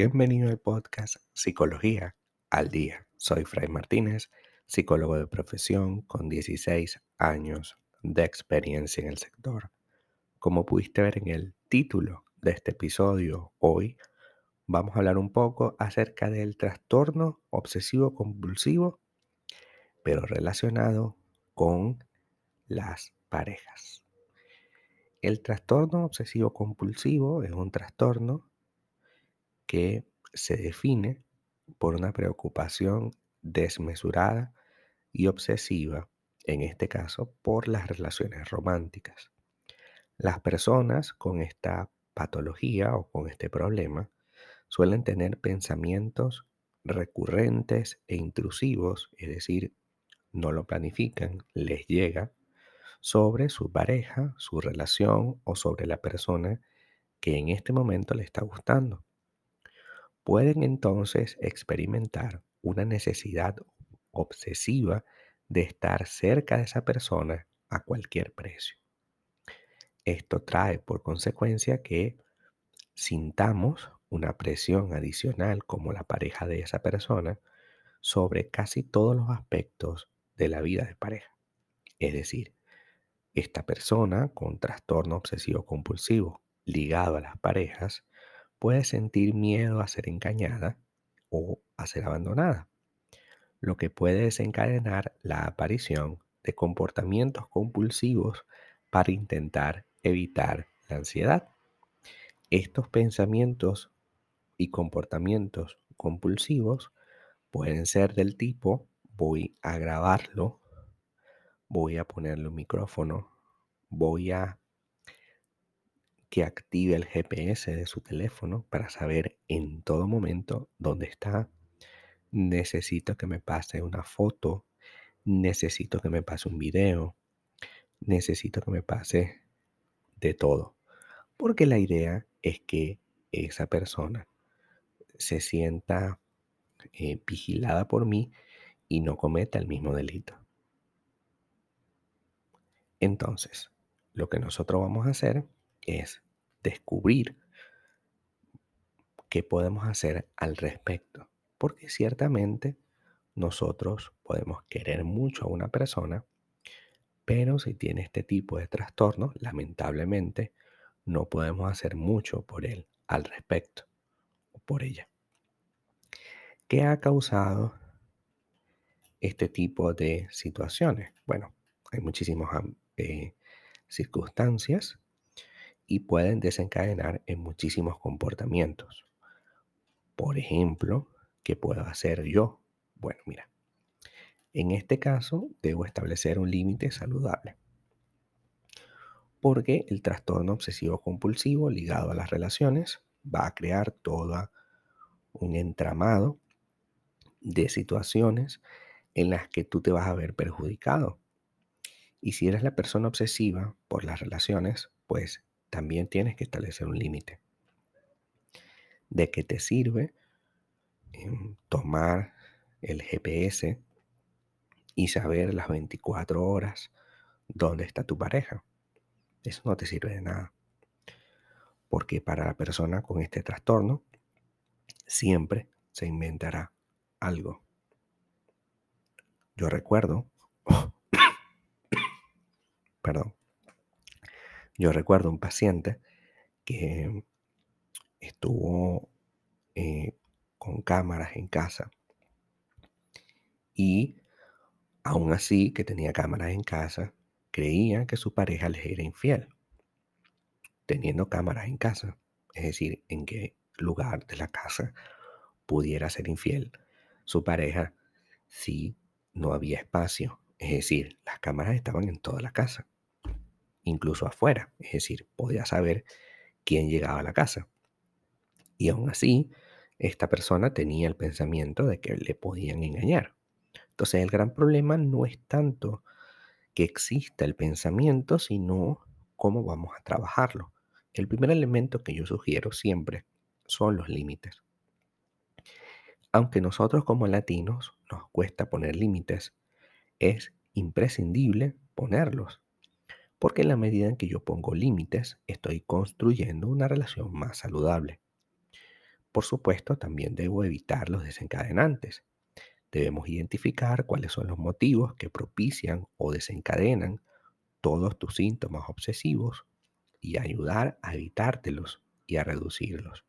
Bienvenido al podcast Psicología al Día. Soy Fray Martínez, psicólogo de profesión con 16 años de experiencia en el sector. Como pudiste ver en el título de este episodio, hoy vamos a hablar un poco acerca del trastorno obsesivo compulsivo, pero relacionado con las parejas. El trastorno obsesivo compulsivo es un trastorno que se define por una preocupación desmesurada y obsesiva, en este caso por las relaciones románticas. Las personas con esta patología o con este problema suelen tener pensamientos recurrentes e intrusivos, es decir, no lo planifican, les llega sobre su pareja, su relación o sobre la persona que en este momento le está gustando pueden entonces experimentar una necesidad obsesiva de estar cerca de esa persona a cualquier precio. Esto trae por consecuencia que sintamos una presión adicional como la pareja de esa persona sobre casi todos los aspectos de la vida de pareja. Es decir, esta persona con trastorno obsesivo compulsivo ligado a las parejas puede sentir miedo a ser engañada o a ser abandonada, lo que puede desencadenar la aparición de comportamientos compulsivos para intentar evitar la ansiedad. Estos pensamientos y comportamientos compulsivos pueden ser del tipo voy a grabarlo, voy a ponerle un micrófono, voy a que active el GPS de su teléfono para saber en todo momento dónde está. Necesito que me pase una foto. Necesito que me pase un video. Necesito que me pase de todo. Porque la idea es que esa persona se sienta eh, vigilada por mí y no cometa el mismo delito. Entonces, lo que nosotros vamos a hacer es descubrir qué podemos hacer al respecto. Porque ciertamente nosotros podemos querer mucho a una persona, pero si tiene este tipo de trastorno, lamentablemente no podemos hacer mucho por él al respecto o por ella. ¿Qué ha causado este tipo de situaciones? Bueno, hay muchísimas eh, circunstancias y pueden desencadenar en muchísimos comportamientos. Por ejemplo, ¿qué puedo hacer yo? Bueno, mira, en este caso debo establecer un límite saludable. Porque el trastorno obsesivo compulsivo ligado a las relaciones va a crear todo un entramado de situaciones en las que tú te vas a ver perjudicado. Y si eres la persona obsesiva por las relaciones, pues también tienes que establecer un límite. ¿De qué te sirve tomar el GPS y saber las 24 horas dónde está tu pareja? Eso no te sirve de nada. Porque para la persona con este trastorno siempre se inventará algo. Yo recuerdo, perdón, yo recuerdo un paciente que estuvo eh, con cámaras en casa y aún así que tenía cámaras en casa, creía que su pareja le era infiel, teniendo cámaras en casa, es decir, en qué lugar de la casa pudiera ser infiel su pareja si no había espacio, es decir, las cámaras estaban en toda la casa incluso afuera, es decir, podía saber quién llegaba a la casa. Y aún así, esta persona tenía el pensamiento de que le podían engañar. Entonces el gran problema no es tanto que exista el pensamiento, sino cómo vamos a trabajarlo. El primer elemento que yo sugiero siempre son los límites. Aunque nosotros como latinos nos cuesta poner límites, es imprescindible ponerlos. Porque en la medida en que yo pongo límites, estoy construyendo una relación más saludable. Por supuesto, también debo evitar los desencadenantes. Debemos identificar cuáles son los motivos que propician o desencadenan todos tus síntomas obsesivos y ayudar a evitártelos y a reducirlos.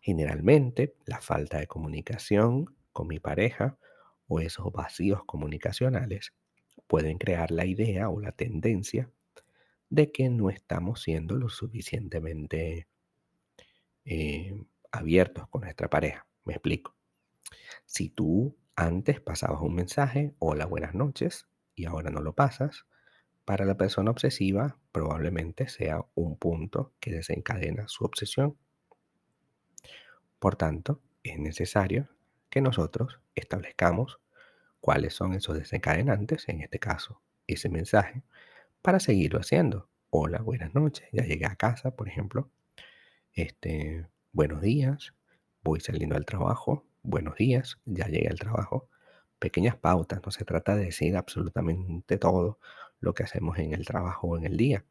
Generalmente, la falta de comunicación con mi pareja o esos vacíos comunicacionales pueden crear la idea o la tendencia de que no estamos siendo lo suficientemente eh, abiertos con nuestra pareja. Me explico. Si tú antes pasabas un mensaje, hola, buenas noches, y ahora no lo pasas, para la persona obsesiva probablemente sea un punto que desencadena su obsesión. Por tanto, es necesario que nosotros establezcamos cuáles son esos desencadenantes, en este caso, ese mensaje, para seguirlo haciendo. Hola, buenas noches, ya llegué a casa, por ejemplo. Este, buenos días, voy saliendo al trabajo, buenos días, ya llegué al trabajo. Pequeñas pautas, no se trata de decir absolutamente todo lo que hacemos en el trabajo o en el día,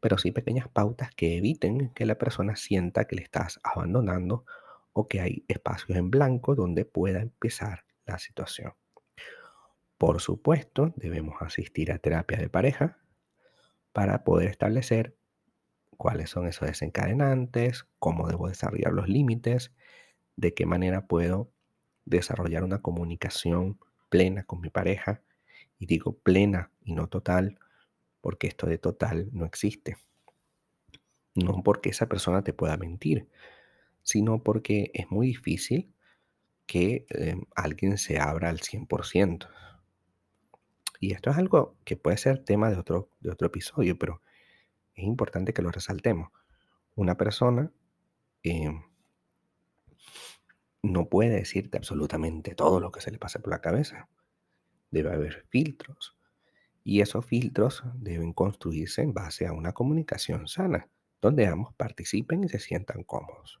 pero sí pequeñas pautas que eviten que la persona sienta que le estás abandonando que hay espacios en blanco donde pueda empezar la situación. Por supuesto, debemos asistir a terapia de pareja para poder establecer cuáles son esos desencadenantes, cómo debo desarrollar los límites, de qué manera puedo desarrollar una comunicación plena con mi pareja. Y digo plena y no total, porque esto de total no existe. No porque esa persona te pueda mentir, sino porque es muy difícil que eh, alguien se abra al 100%. Y esto es algo que puede ser tema de otro, de otro episodio, pero es importante que lo resaltemos. Una persona em, no puede decirte absolutamente todo lo que se le pasa por la cabeza. Debe haber filtros. Y esos filtros deben construirse en base a una comunicación sana, donde ambos participen y se sientan cómodos.